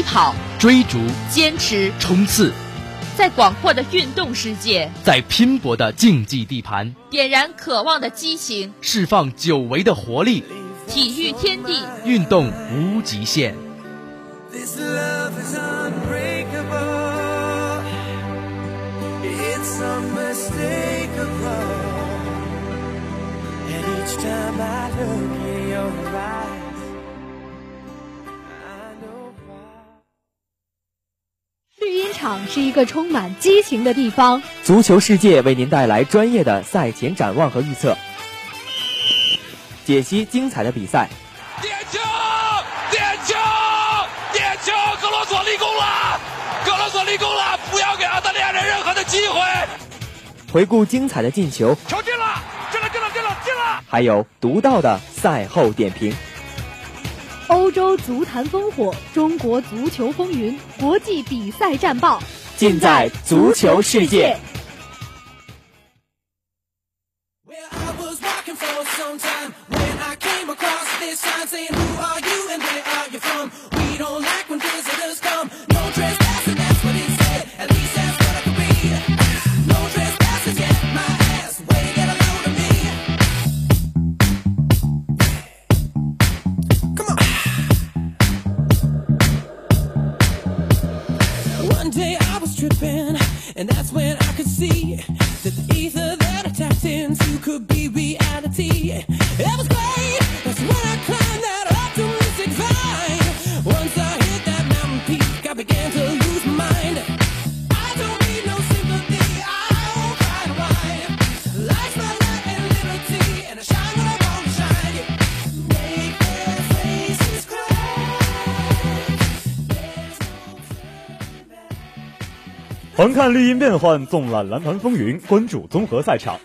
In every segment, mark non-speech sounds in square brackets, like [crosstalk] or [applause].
起跑、追逐、坚持、冲刺，在广阔的运动世界，在拼搏的竞技地盘，点燃渴望的激情，释放久违的活力。体育天地，运动无极限。场是一个充满激情的地方。足球世界为您带来专业的赛前展望和预测，解析精彩的比赛。点球！点球！点球！格罗索立功了！格罗索立功了！不要给澳大利亚人任何的机会。回顾精彩的进球，球进了！进了！进了！进了！进了！还有独到的赛后点评。欧洲足坛烽火，中国足球风云，国际比赛战报，尽在足球世界。And that's when I could see [laughs] 环看绿茵变幻，纵览蓝坛风云，关注综合赛场。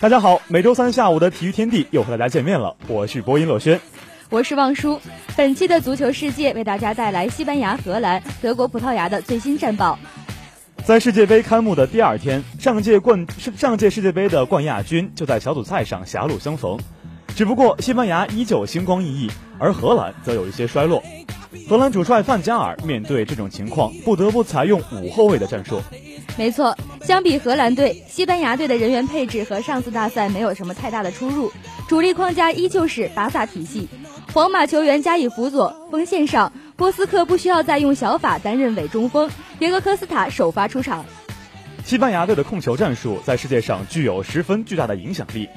大家好，每周三下午的体育天地又和大家见面了，我是播音乐轩。我是望舒。本期的足球世界为大家带来西班牙、荷兰、德国、葡萄牙的最新战报。在世界杯开幕的第二天，上届冠上届世界杯的冠亚军就在小组赛上狭路相逢。只不过西班牙依旧星光熠熠，而荷兰则有一些衰落。荷兰主帅范加尔面对这种情况，不得不采用五后卫的战术。没错，相比荷兰队，西班牙队的人员配置和上次大赛没有什么太大的出入，主力框架依旧是巴萨体系。皇马球员加以辅佐，锋线上波斯克不需要再用小法担任伪中锋，迭戈科斯塔首发出场。西班牙队的控球战术在世界上具有十分巨大的影响力，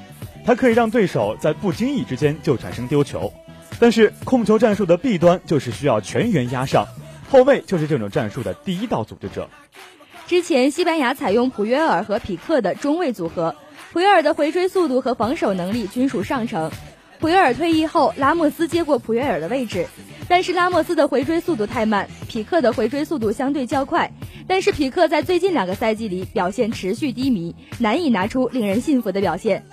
它可以让对手在不经意之间就产生丢球。但是控球战术的弊端就是需要全员压上，后卫就是这种战术的第一道组织者。之前西班牙采用普约尔和匹克的中卫组合，普约尔的回追速度和防守能力均属上乘。普约尔退役后，拉莫斯接过普约尔的位置，但是拉莫斯的回追速度太慢，匹克的回追速度相对较快。但是匹克在最近两个赛季里表现持续低迷，难以拿出令人信服的表现。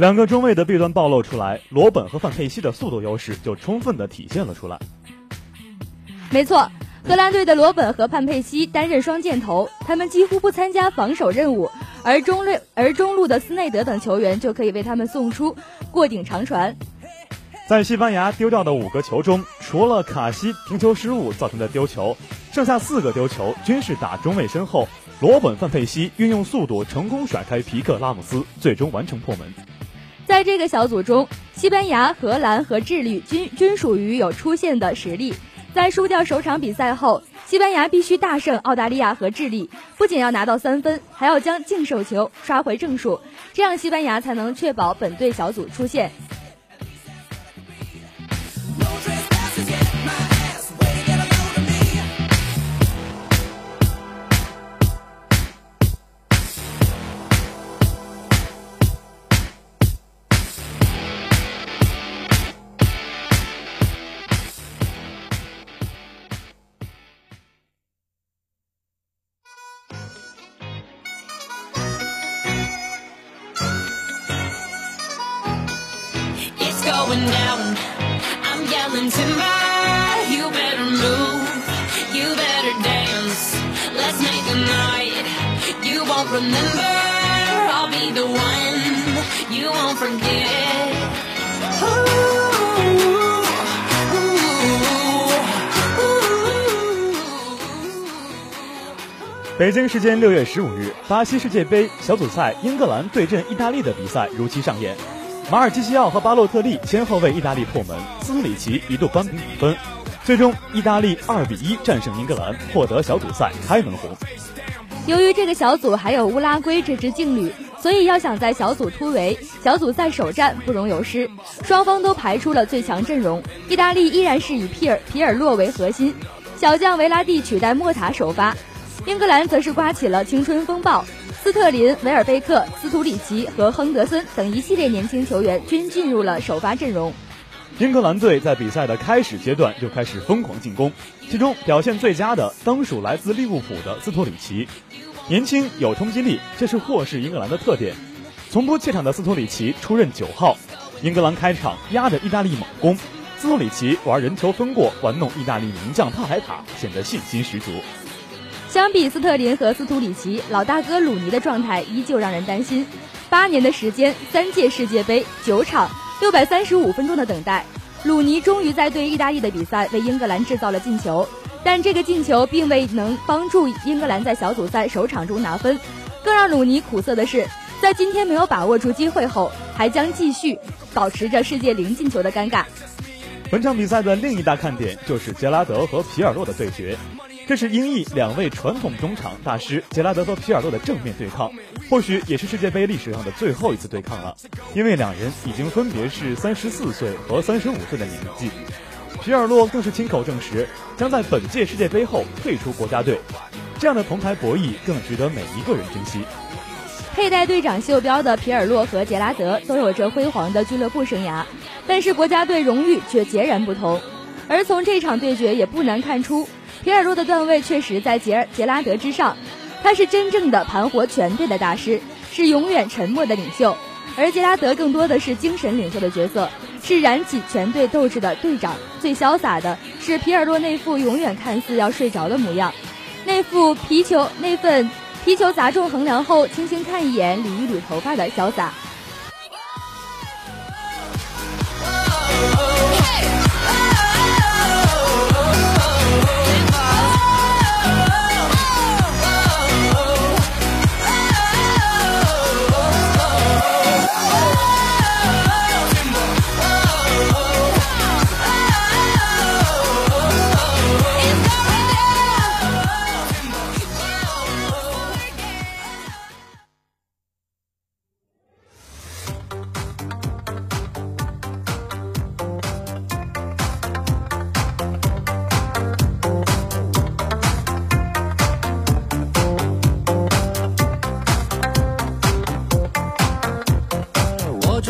两个中卫的弊端暴露出来，罗本和范佩西的速度优势就充分的体现了出来。没错，荷兰队的罗本和范佩西担任双箭头，他们几乎不参加防守任务，而中路而中路的斯内德等球员就可以为他们送出过顶长传。在西班牙丢掉的五个球中，除了卡西停球失误造成的丢球，剩下四个丢球均是打中卫身后。罗本、范佩西运用速度成功甩开皮克拉姆斯，最终完成破门。在这个小组中，西班牙、荷兰和智利均均属于有出线的实力。在输掉首场比赛后，西班牙必须大胜澳大利亚和智利，不仅要拿到三分，还要将净胜球刷回正数，这样西班牙才能确保本队小组出线。Won't remember. I'll be the one you won't forget. Ooh, ooh, ooh. 北京时间六月十五日，巴西世界杯小组赛英格兰对阵意大利的比赛如期上演。马尔基西奥和巴洛特利先后为意大利破门，斯里奇一度扳平比分，最终意大利二比一战胜英格兰，获得小组赛开门红。由于这个小组还有乌拉圭这支劲旅，所以要想在小组突围，小组赛首战不容有失。双方都排出了最强阵容，意大利依然是以皮尔皮尔洛为核心，小将维拉蒂取代莫塔首发。英格兰则是刮起了青春风暴，斯特林、维尔贝克、斯图里奇和亨德森等一系列年轻球员均进入了首发阵容。英格兰队在比赛的开始阶段就开始疯狂进攻，其中表现最佳的当属来自利物浦的斯托里奇。年轻有冲击力，这是霍氏英格兰的特点。从不怯场的斯托里奇出任九号。英格兰开场压着意大利猛攻，斯托里奇玩人球分过，玩弄意大利名将帕莱塔，显得信心十足。相比斯特林和斯图里奇，老大哥鲁尼的状态依旧让人担心。八年的时间，三届世界杯，九场，六百三十五分钟的等待，鲁尼终于在对意大利的比赛为英格兰制造了进球，但这个进球并未能帮助英格兰在小组赛首场中拿分。更让鲁尼苦涩的是，在今天没有把握住机会后，还将继续保持着世界零进球的尴尬。本场比赛的另一大看点就是杰拉德和皮尔洛的对决。这是英意两位传统中场大师杰拉德和皮尔洛的正面对抗，或许也是世界杯历史上的最后一次对抗了，因为两人已经分别是三十四岁和三十五岁的年纪。皮尔洛更是亲口证实，将在本届世界杯后退出国家队。这样的铜牌博弈更值得每一个人珍惜。佩戴队长袖标的皮尔洛和杰拉德都有着辉煌的俱乐部生涯，但是国家队荣誉却截然不同。而从这场对决也不难看出。皮尔洛的段位确实在杰杰拉德之上，他是真正的盘活全队的大师，是永远沉默的领袖；而杰拉德更多的是精神领袖的角色，是燃起全队斗志的队长。最潇洒的是皮尔洛那副永远看似要睡着的模样，那副皮球那份皮球砸中横梁后轻轻看一眼捋一捋头发的潇洒。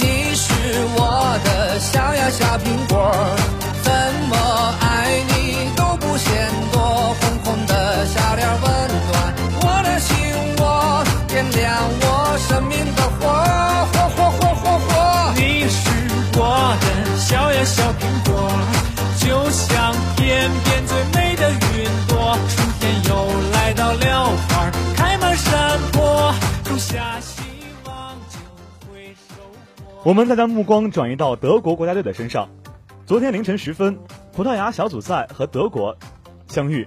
你是我的小呀小苹果，怎么爱你都不嫌多。红红的小脸温暖我的心窝，点亮我生命的火，火火火火火。你是我的小呀小苹果，我们再将目光转移到德国国家队的身上。昨天凌晨时分，葡萄牙小组赛和德国相遇，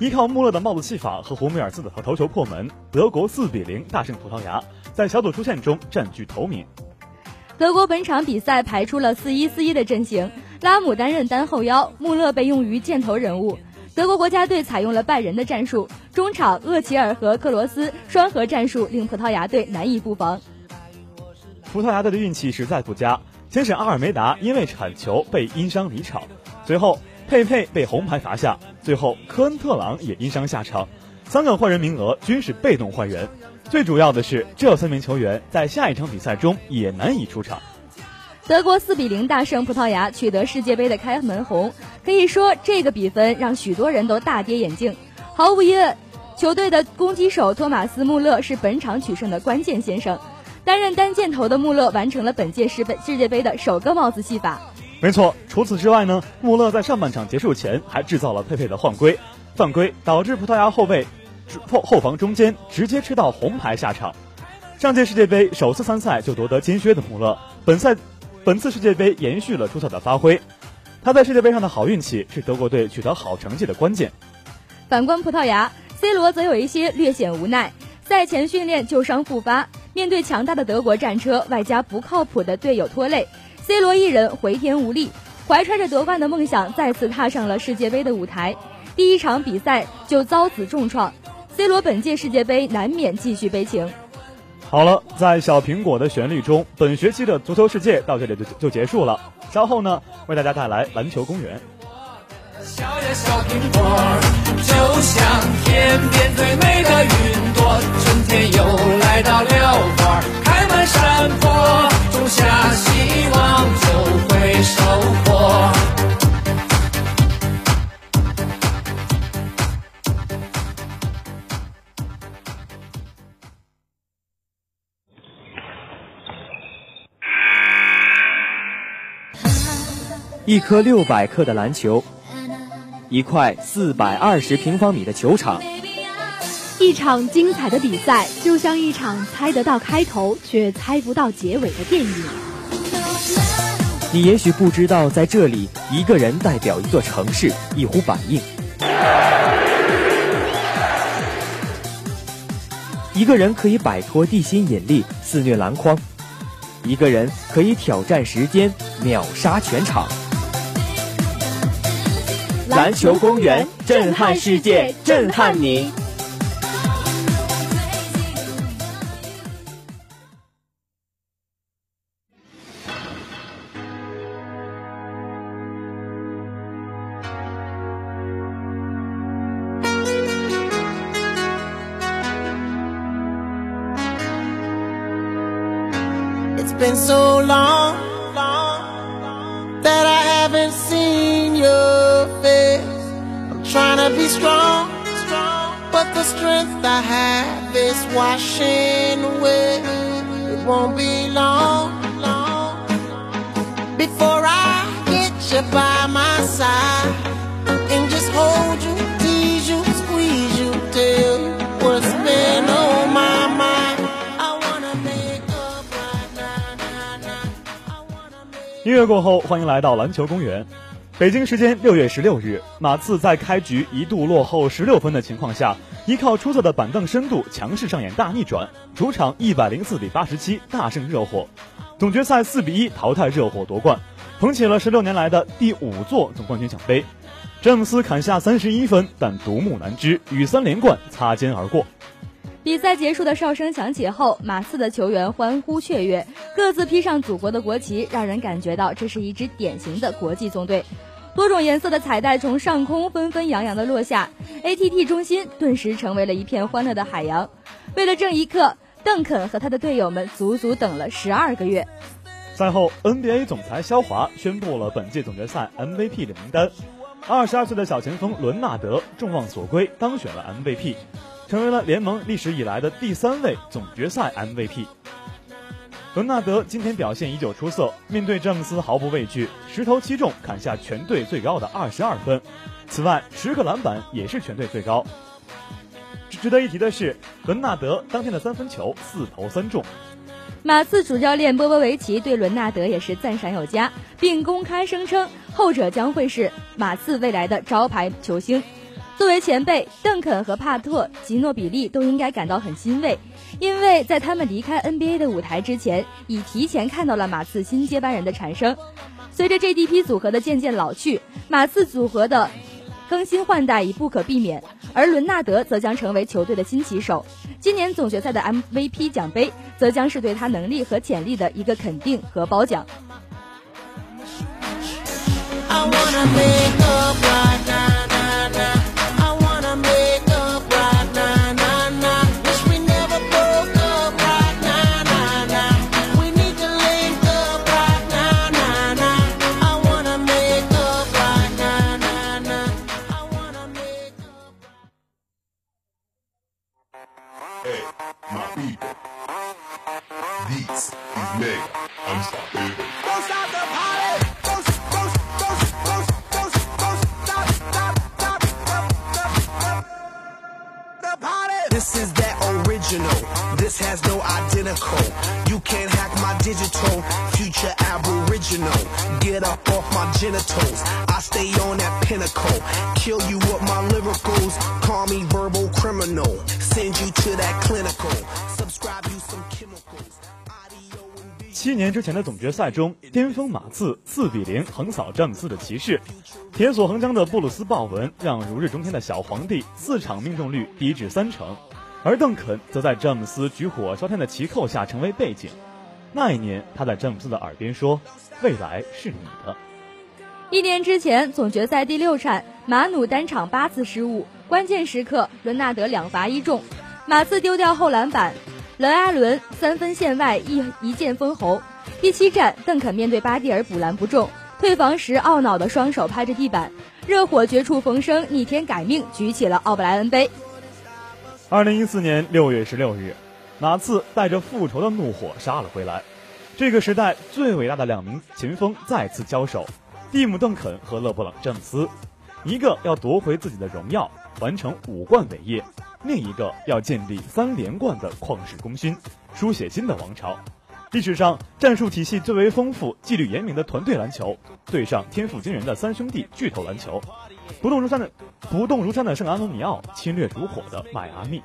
依靠穆勒的帽子戏法和胡梅尔斯的头球破门，德国四比零大胜葡萄牙，在小组出线中占据头名。德国本场比赛排出了四一四一的阵型，拉姆担任单后腰，穆勒被用于箭头人物。德国国家队采用了拜仁的战术，中场厄齐尔和克罗斯双核战术令葡萄牙队难以布防。葡萄牙队的运气实在不佳，先是阿尔梅达因为铲球被因伤离场，随后佩佩被红牌罚下，最后科恩特朗也因伤下场，三个换人名额均是被动换人。最主要的是，这三名球员在下一场比赛中也难以出场。德国四比零大胜葡萄牙，取得世界杯的开门红。可以说，这个比分让许多人都大跌眼镜。毫无疑问，球队的攻击手托马斯·穆勒是本场取胜的关键先生。担任单箭头的穆勒完成了本届世杯世界杯的首个帽子戏法。没错，除此之外呢，穆勒在上半场结束前还制造了佩佩的犯规，犯规导致葡萄牙后卫后后防中间直接吃到红牌下场。上届世界杯首次参赛就夺得金靴的穆勒，本赛。本次世界杯延续了出色的发挥，他在世界杯上的好运气是德国队取得好成绩的关键。反观葡萄牙，C 罗则有一些略显无奈。赛前训练旧伤复发，面对强大的德国战车，外加不靠谱的队友拖累，C 罗一人回天无力，怀揣着夺冠的梦想再次踏上了世界杯的舞台。第一场比赛就遭此重创，C 罗本届世界杯难免继续悲情。好了，在小苹果的旋律中，本学期的足球世界到这里就就结束了。稍后呢，为大家带来篮球公园。小呀小苹果，就像天边最美的云朵，春天又来到了，花开满山坡，种下希望就会收获。一颗六百克的篮球，一块四百二十平方米的球场，一场精彩的比赛，就像一场猜得到开头却猜不到结尾的电影。你也许不知道，在这里，一个人代表一座城市，一呼百应；一个人可以摆脱地心引力，肆虐篮筐；一个人可以挑战时间，秒杀全场。篮球公园，震撼世界，震撼你。to be strong, but the strength I have is washing away. It won't be long, long before I get you by my side and just hold you, tease you, squeeze you, tell you what's been on my mind. I wanna make up right now, now, now. 音乐过后，欢迎来到篮球公园。 北京时间六月十六日，马刺在开局一度落后十六分的情况下，依靠出色的板凳深度，强势上演大逆转，主场一百零四比八十七大胜热火，总决赛四比一淘汰热火夺冠，捧起了十六年来的第五座总冠军奖杯。詹姆斯砍下三十一分，但独木难支，与三连冠擦肩而过。比赛结束的哨声响起后，马刺的球员欢呼雀跃，各自披上祖国的国旗，让人感觉到这是一支典型的国际纵队。多种颜色的彩带从上空纷纷扬扬地落下，ATT 中心顿时成为了一片欢乐的海洋。为了这一刻，邓肯和他的队友们足足等了十二个月。赛后，NBA 总裁肖华宣布了本届总决赛 MVP 的名单。二十二岁的小前锋伦纳德众望所归，当选了 MVP，成为了联盟历史以来的第三位总决赛 MVP。伦纳德今天表现依旧出色，面对詹姆斯毫不畏惧，十投七中，砍下全队最高的二十二分。此外，十个篮板也是全队最高。值得一提的是，伦纳德当天的三分球四投三中。马刺主教练波波维奇对伦纳德也是赞赏有加，并公开声称后者将会是马刺未来的招牌球星。作为前辈，邓肯和帕特、吉诺比利都应该感到很欣慰，因为在他们离开 NBA 的舞台之前，已提前看到了马刺新接班人的产生。随着这一批组合的渐渐老去，马刺组合的更新换代已不可避免，而伦纳德则将成为球队的新旗手。今年总决赛的 MVP 奖杯，则将是对他能力和潜力的一个肯定和褒奖。wanna be 之前的总决赛中，巅峰马刺四比零横扫詹姆斯的骑士，铁索横江的布鲁斯鲍文让如日中天的小皇帝四场命中率低至三成，而邓肯则在詹姆斯举火烧天的旗扣下成为背景。那一年，他在詹姆斯的耳边说：“未来是你的。”一年之前，总决赛第六战，马努单场八次失误，关键时刻伦纳德两罚一中，马刺丢掉后篮板，伦阿伦三分线外一一剑封喉。第七战，邓肯面对巴蒂尔补篮不中，退防时懊恼的双手拍着地板，热火绝处逢生，逆天改命，举起了奥布莱恩杯。二零一四年六月十六日，马刺带着复仇的怒火杀了回来。这个时代最伟大的两名前锋再次交手，蒂姆·邓肯和勒布朗·詹姆斯，一个要夺回自己的荣耀，完成五冠伟业；另一个要建立三连冠的旷世功勋，书写新的王朝。历史上战术体系最为丰富、纪律严明的团队篮球，对上天赋惊人的三兄弟巨头篮球，不动如山的不动如山的圣安东尼奥，侵略如火的迈阿密。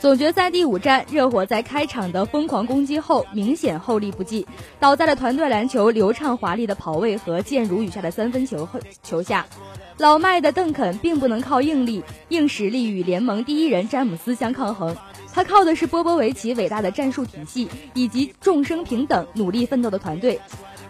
总决赛第五战，热火在开场的疯狂攻击后明显后力不济，倒在了团队篮球流畅华丽的跑位和箭如雨下的三分球后球下。老迈的邓肯并不能靠硬力、硬实力与联盟第一人詹姆斯相抗衡，他靠的是波波维奇伟大的战术体系以及众生平等、努力奋斗的团队。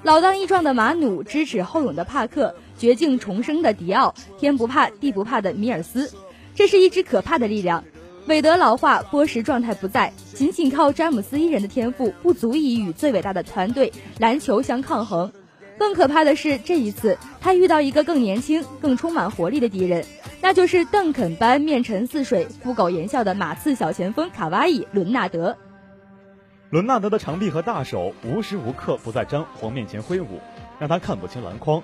老当益壮的马努，支持后勇的帕克，绝境重生的迪奥，天不怕地不怕的米尔斯，这是一支可怕的力量。韦德老化，波什状态不在，仅仅靠詹姆斯一人的天赋不足以与最伟大的团队篮球相抗衡。更可怕的是，这一次他遇到一个更年轻、更充满活力的敌人，那就是邓肯般面沉似水、不苟言笑的马刺小前锋卡哇伊·伦纳德。伦纳德的长臂和大手无时无刻不在詹皇面前挥舞，让他看不清篮筐，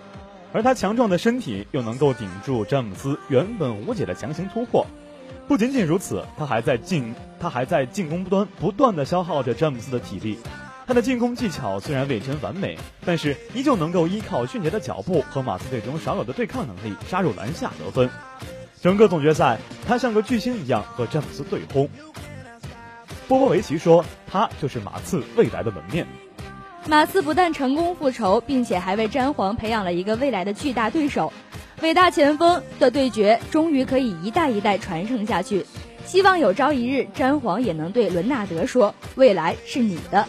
而他强壮的身体又能够顶住詹姆斯原本无解的强行突破。不仅仅如此，他还在进他还在进攻端不断的消耗着詹姆斯的体力。他的进攻技巧虽然未臻完美，但是依旧能够依靠迅捷的脚步和马刺队中少有的对抗能力杀入篮下得分。整个总决赛，他像个巨星一样和詹姆斯对轰。波波维奇说：“他就是马刺未来的门面。”马刺不但成功复仇，并且还为詹皇培养了一个未来的巨大对手。伟大前锋的对决终于可以一代一代传承下去。希望有朝一日，詹皇也能对伦纳德说：“未来是你的。”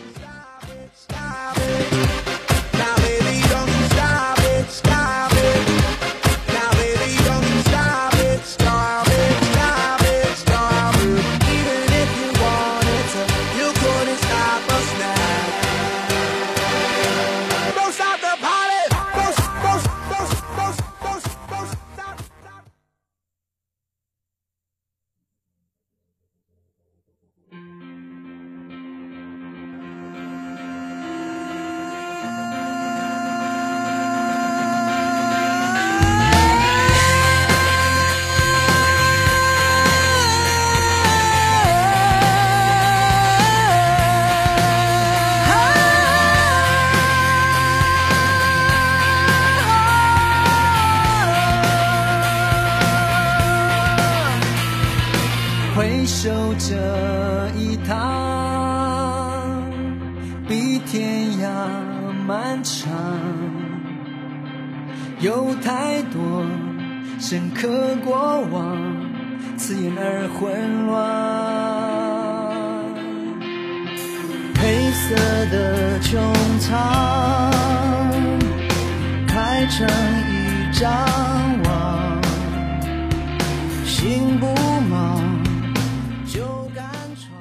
有太多深刻过往，刺眼而混乱。黑色的穹苍，开成一张网，心不忙就敢闯。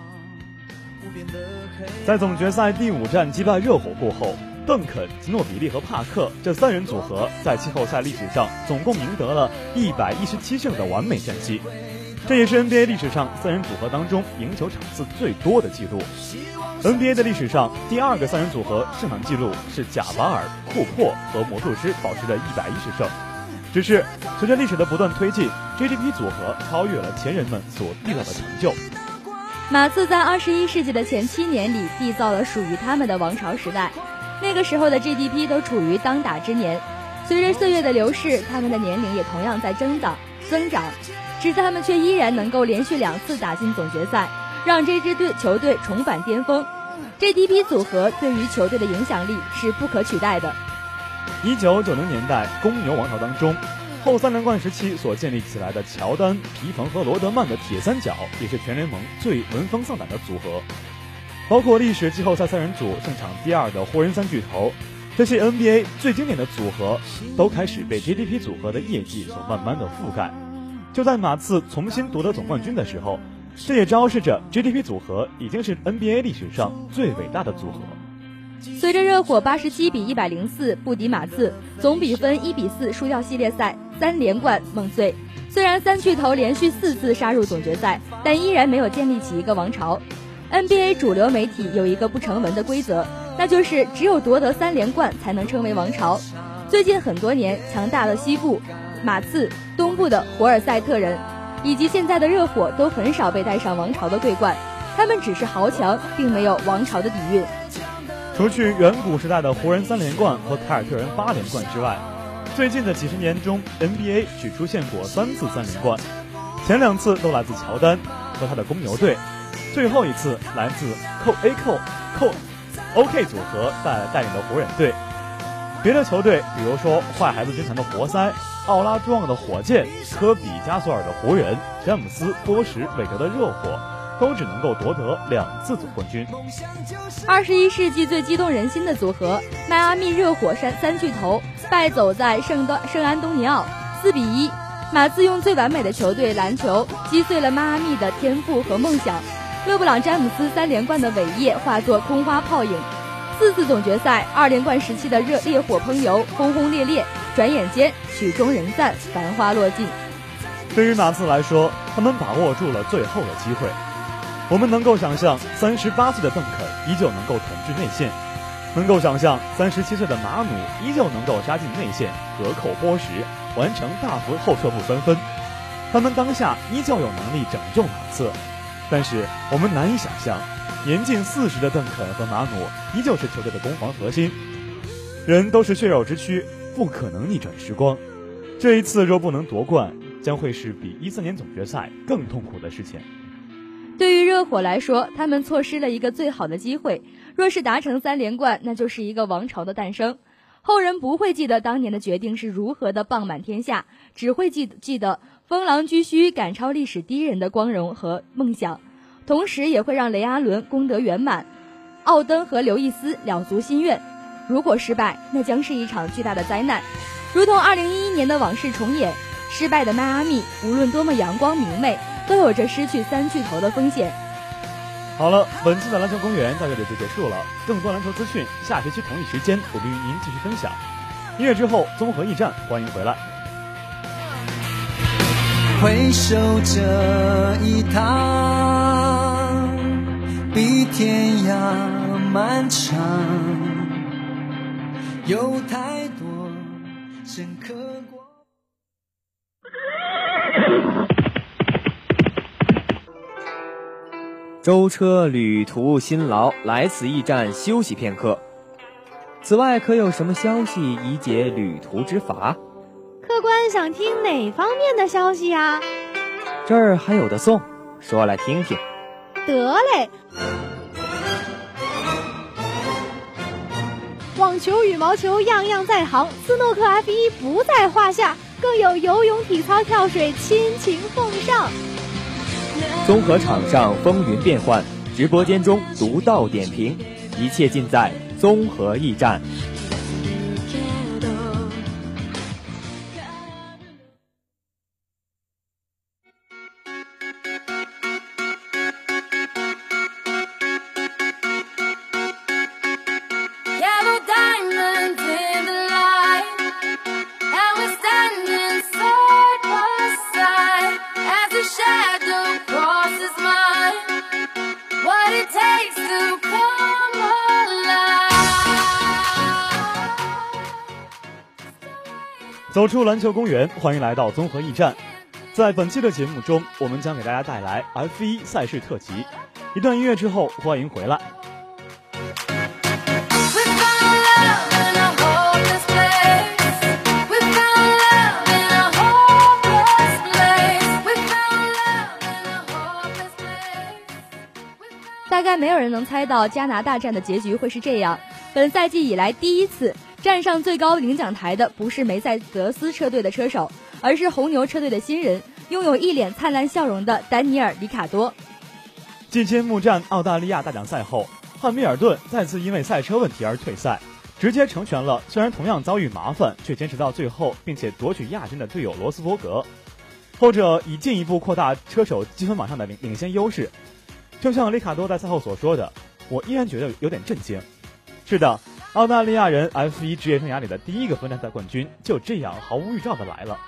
无边的黑在总决赛第五战击败热火过后，邓肯、吉诺比利和帕克这三人组合在季后赛历史上总共赢得了一百一十七胜的完美战绩，这也是 NBA 历史上三人组合当中赢球场次最多的记录。NBA 的历史上第二个三人组合胜场记录是贾瓦尔、库珀和魔术师保持着一百一十胜。只是随着历史的不断推进，GDP 组合超越了前人们所缔造的成就。马刺在二十一世纪的前七年里缔造了属于他们的王朝时代，那个时候的 GDP 都处于当打之年。随着岁月的流逝，他们的年龄也同样在增长增长，只是他们却依然能够连续两次打进总决赛，让这支队球队重返巅峰。GDP 组合对于球队的影响力是不可取代的。一九九零年代公牛王朝当中，后三连冠时期所建立起来的乔丹、皮蓬和罗德曼的铁三角，也是全联盟最闻风丧胆的组合。包括历史季后赛三人组胜场第二的湖人三巨头，这些 NBA 最经典的组合，都开始被 GDP 组合的业绩所慢慢的覆盖。就在马刺重新夺得总冠军的时候，这也昭示着 GDP 组合已经是 NBA 历史上最伟大的组合。随着热火八十七比一百零四不敌马刺，总比分一比四输掉系列赛，三连冠梦碎。虽然三巨头连续四次杀入总决赛，但依然没有建立起一个王朝。NBA 主流媒体有一个不成文的规则，那就是只有夺得三连冠才能称为王朝。最近很多年，强大的西部马刺、东部的活尔塞特人，以及现在的热火都很少被带上王朝的桂冠，他们只是豪强，并没有王朝的底蕴。除去远古时代的湖人三连冠和凯尔特人八连冠之外，最近的几十年中，NBA 只出现过三次三连冠，前两次都来自乔丹和他的公牛队，最后一次来自扣 A 扣扣 OK 组合带带领的湖人队。别的球队，比如说坏孩子军团的活塞、奥拉朱旺的火箭、科比加索尔的湖人、詹姆斯波什韦德的热火。都只能够夺得两次总冠军。二十一世纪最激动人心的组合——迈阿密热火三三巨头败走在圣多圣安东尼奥，四比一。马刺用最完美的球队篮球击碎了迈阿密的天赋和梦想。勒布朗詹姆斯三连冠的伟业化作空花泡影。四次总决赛二连冠时期的热烈火烹油，轰轰烈烈，转眼间曲终人散，繁花落尽。对于马刺来说，他们把握住了最后的机会。我们能够想象，三十八岁的邓肯依旧能够统治内线；能够想象，三十七岁的马努依旧能够杀进内线，隔扣波什，完成大幅后撤步三分。他们当下依旧有能力拯救马刺，但是我们难以想象，年近四十的邓肯和马努依旧是球队的攻防核心。人都是血肉之躯，不可能逆转时光。这一次若不能夺冠，将会是比一四年总决赛更痛苦的事情。对于热火来说，他们错失了一个最好的机会。若是达成三连冠，那就是一个王朝的诞生。后人不会记得当年的决定是如何的棒满天下，只会记记得风狼居胥赶超历史第一人的光荣和梦想，同时也会让雷阿伦功德圆满，奥登和刘易斯了足心愿。如果失败，那将是一场巨大的灾难，如同2011年的往事重演。失败的迈阿密，无论多么阳光明媚。都有着失去三巨头的风险。好了，本期的篮球公园到这里就结束了。更多篮球资讯，下学期同一时间我们与您继续分享。音乐之后，综合驿站，欢迎回来。回首这一趟，比天涯漫长，有太多深刻过。舟车旅途辛劳，来此驿站休息片刻。此外，可有什么消息以解旅途之乏？客官想听哪方面的消息呀？这儿还有的送，说来听听。得嘞。网球、羽毛球样样在行，斯诺克 F 一不在话下，更有游泳、体操、跳水亲情奉上。综合场上风云变幻，直播间中独到点评，一切尽在综合驿站。篮球公园，欢迎来到综合驿站。在本期的节目中，我们将给大家带来 F1 赛事特辑。一段音乐之后，欢迎回来。大概没有人能猜到加拿大站的结局会是这样。本赛季以来第一次站上最高领奖台的不是梅赛德斯车队的车手，而是红牛车队的新人，拥有一脸灿烂笑容的丹尼尔·里卡多。近期木战澳大利亚大奖赛后，汉密尔顿再次因为赛车问题而退赛，直接成全了虽然同样遭遇麻烦却坚持到最后并且夺取亚军的队友罗斯伯格。后者以进一步扩大车手积分榜上的领领先优势。就像里卡多在赛后所说的：“我依然觉得有点震惊。”是的，澳大利亚人 F1 职业生涯里的第一个分站赛冠军就这样毫无预兆的来了。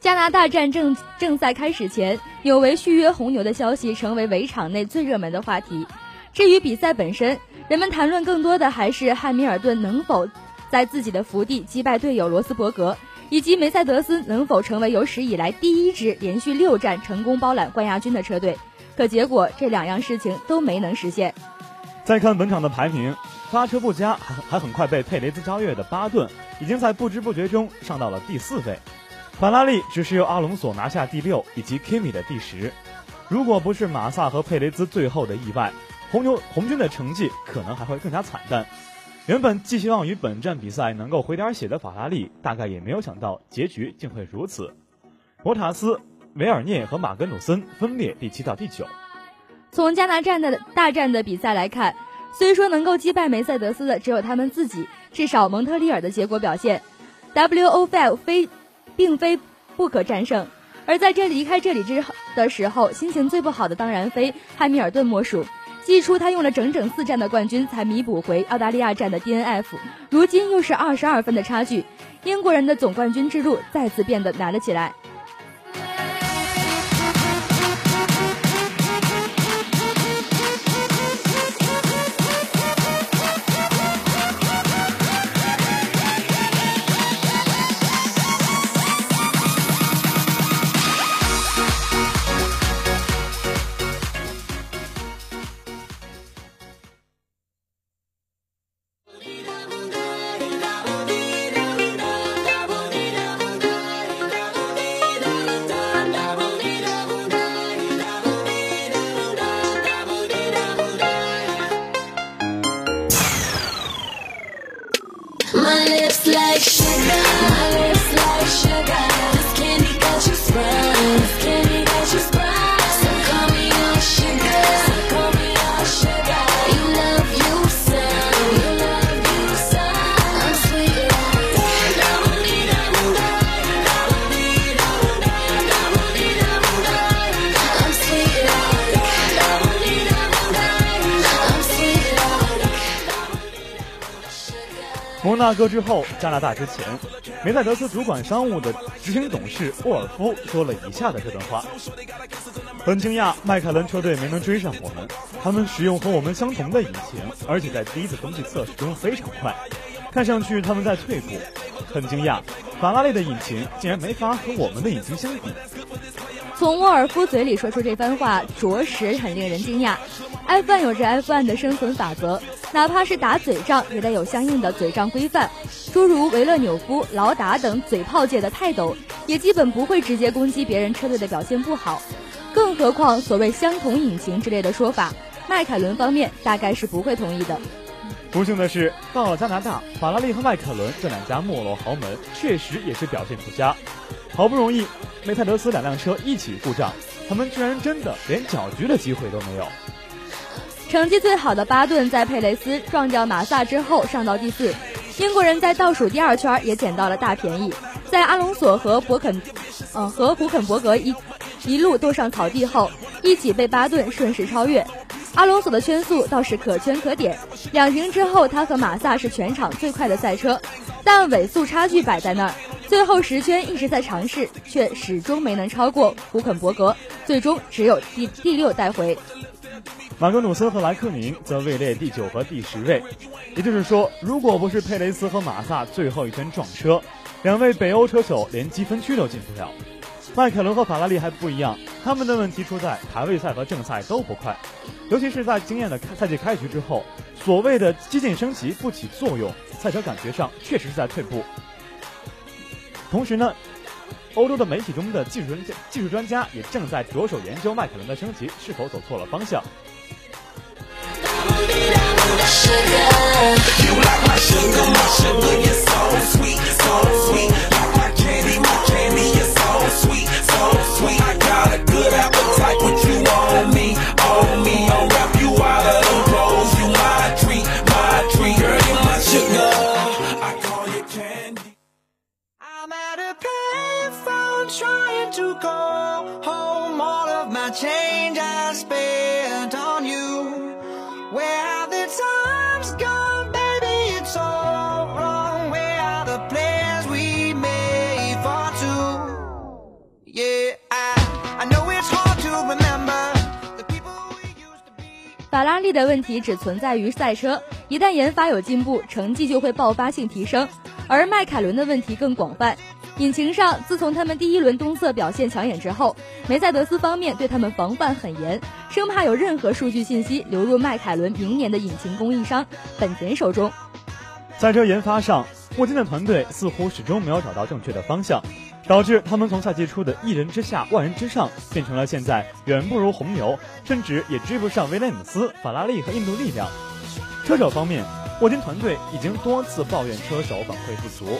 加拿大站正正赛开始前，纽维续约红牛的消息成为围场内最热门的话题。至于比赛本身，人们谈论更多的还是汉密尔顿能否在自己的福地击败队友罗斯伯格，以及梅赛德斯能否成为有史以来第一支连续六站成功包揽冠亚军的车队。可结果这两样事情都没能实现。再看本场的排名，发车不佳还还很快被佩雷兹超越的巴顿，已经在不知不觉中上到了第四位。法拉利只是由阿隆索拿下第六，以及 Kimi 的第十。如果不是马萨和佩雷兹最后的意外，红牛红军的成绩可能还会更加惨淡。原本寄希望于本站比赛能够回点血的法拉利，大概也没有想到结局竟会如此。博塔斯。维尔涅和马格努森分列第七到第九。从加拿大的大战的比赛来看，虽说能够击败梅赛德斯的只有他们自己，至少蒙特利尔的结果表现，WO5 非并非不可战胜。而在这离开这里之的时候，心情最不好的当然非汉密尔顿莫属。季初他用了整整四站的冠军才弥补回澳大利亚站的 DNF，如今又是二十二分的差距，英国人的总冠军之路再次变得难了起来。大哥之后，加拿大之前，梅赛德斯主管商务的执行董事沃尔夫说了以下的这段话：“很惊讶，迈凯伦车队没能追上我们。他们使用和我们相同的引擎，而且在第一次冬季测试中非常快，看上去他们在退步。很惊讶，法拉利的引擎竟然没法和我们的引擎相比。”从沃尔夫嘴里说出这番话，着实很令人惊讶。F1 有着 F1 的生存法则，哪怕是打嘴仗，也得有相应的嘴仗规范。诸如维勒纽夫、劳达等嘴炮界的泰斗，也基本不会直接攻击别人车队的表现不好。更何况所谓相同引擎之类的说法，迈凯伦方面大概是不会同意的。不幸的是，到了加拿大，法拉利和迈凯伦这两家没落豪门确实也是表现不佳。好不容易，梅赛德斯两辆车一起故障，他们居然真的连搅局的机会都没有。成绩最好的巴顿在佩雷斯撞掉马萨之后上到第四，英国人在倒数第二圈也捡到了大便宜，在阿隆索和博肯，嗯和胡肯伯格一一路斗上草地后，一起被巴顿顺势超越。阿隆索的圈速倒是可圈可点，两停之后他和马萨是全场最快的赛车，但尾速差距摆在那儿。最后十圈一直在尝试，却始终没能超过胡肯伯格，最终只有第第六带回。马格努斯和莱克宁则位列第九和第十位，也就是说，如果不是佩雷斯和马萨最后一圈撞车，两位北欧车手连积分区都进不了。迈凯伦和法拉利还不一样，他们的问题出在排位赛和正赛都不快，尤其是在惊艳的赛季开局之后，所谓的激进升级不起作用，赛车感觉上确实是在退步。同时呢，欧洲的媒体中的技术专技术专家也正在着手研究迈凯伦的升级是否走错了方向。You're sweet, you're. I got a good appetite, what you on me, on me. I'll wrap you out of them clothes. You my treat, my you my sugar. I call you candy. I'm at a payphone trying to call home all of my change I spent 力的问题只存在于赛车，一旦研发有进步，成绩就会爆发性提升。而迈凯伦的问题更广泛，引擎上，自从他们第一轮东侧表现抢眼之后，梅赛德斯方面对他们防范很严，生怕有任何数据信息流入迈凯伦明年的引擎供应商本田手中。赛车研发上，沃金的团队似乎始终没有找到正确的方向，导致他们从赛季初的一人之下万人之上，变成了现在远不如红牛，甚至也追不上威廉姆斯、法拉利和印度力量。车手方面，沃金团队已经多次抱怨车手反馈不足，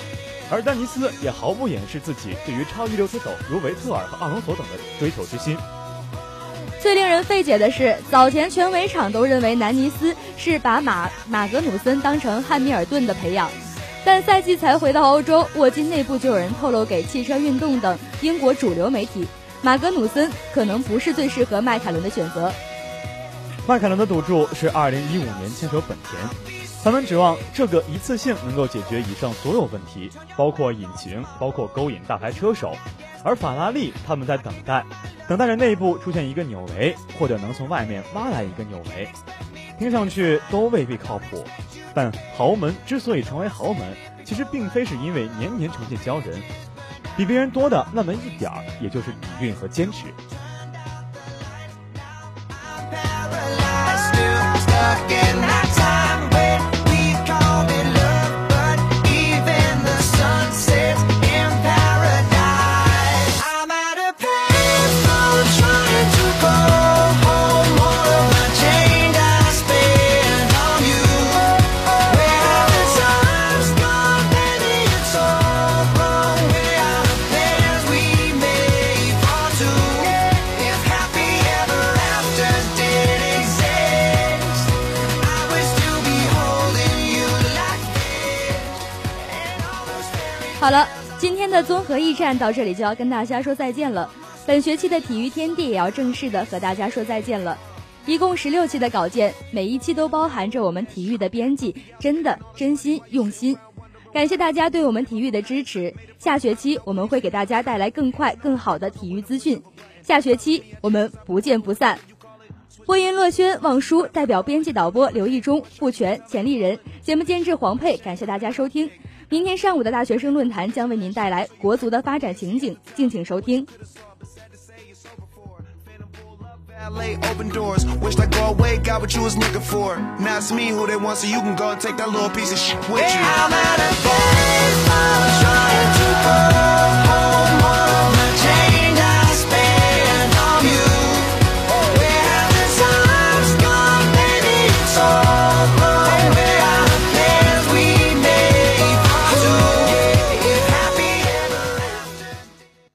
而丹尼斯也毫不掩饰自己对于超一流车手如维特尔和阿隆索等的追求之心。最令人费解的是，早前全围场都认为南尼斯是把马马格努森当成汉密尔顿的培养，但赛季才回到欧洲，沃金内部就有人透露给汽车运动等英国主流媒体，马格努森可能不是最适合迈凯伦的选择。迈凯伦的赌注是2015年牵手本田，他们指望这个一次性能够解决以上所有问题，包括引擎，包括勾引大牌车手。而法拉利他们在等待，等待着内部出现一个纽维，或者能从外面挖来一个纽维，听上去都未必靠谱。但豪门之所以成为豪门，其实并非是因为年年成绩骄人，比别人多的那么一点儿，也就是底蕴和坚持。Stuck in that time 好了，今天的综合驿站到这里就要跟大家说再见了。本学期的体育天地也要正式的和大家说再见了。一共十六期的稿件，每一期都包含着我们体育的编辑真的真心用心。感谢大家对我们体育的支持。下学期我们会给大家带来更快更好的体育资讯。下学期我们不见不散。播音乐轩、望舒代表编辑导播刘义忠、付全、钱丽人，节目监制黄佩，感谢大家收听。明天上午的大学生论坛将为您带来国足的发展情景，敬请收听。